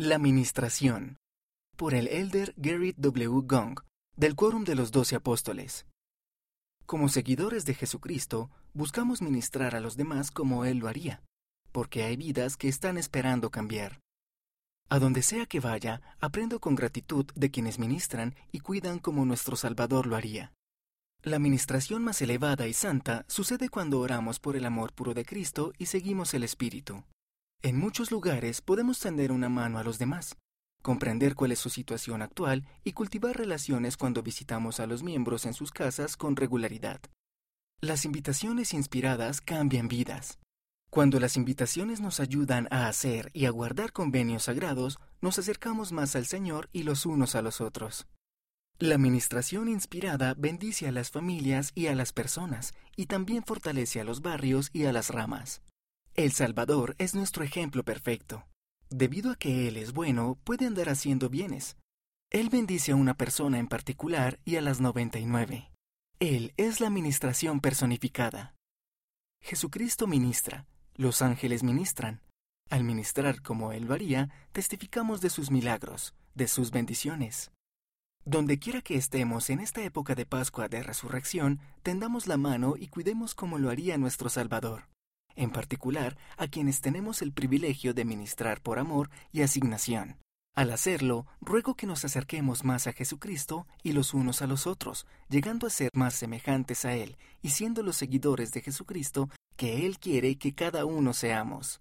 La Ministración, por el elder Gerrit W. Gong, del Quórum de los Doce Apóstoles. Como seguidores de Jesucristo, buscamos ministrar a los demás como Él lo haría, porque hay vidas que están esperando cambiar. A donde sea que vaya, aprendo con gratitud de quienes ministran y cuidan como nuestro Salvador lo haría. La ministración más elevada y santa sucede cuando oramos por el amor puro de Cristo y seguimos el Espíritu. En muchos lugares podemos tender una mano a los demás, comprender cuál es su situación actual y cultivar relaciones cuando visitamos a los miembros en sus casas con regularidad. Las invitaciones inspiradas cambian vidas. Cuando las invitaciones nos ayudan a hacer y a guardar convenios sagrados, nos acercamos más al Señor y los unos a los otros. La administración inspirada bendice a las familias y a las personas, y también fortalece a los barrios y a las ramas. El Salvador es nuestro ejemplo perfecto. Debido a que Él es bueno, puede andar haciendo bienes. Él bendice a una persona en particular y a las 99. Él es la ministración personificada. Jesucristo ministra, los ángeles ministran. Al ministrar como Él lo haría, testificamos de sus milagros, de sus bendiciones. Donde quiera que estemos en esta época de Pascua de Resurrección, tendamos la mano y cuidemos como lo haría nuestro Salvador en particular a quienes tenemos el privilegio de ministrar por amor y asignación. Al hacerlo, ruego que nos acerquemos más a Jesucristo y los unos a los otros, llegando a ser más semejantes a Él y siendo los seguidores de Jesucristo que Él quiere que cada uno seamos.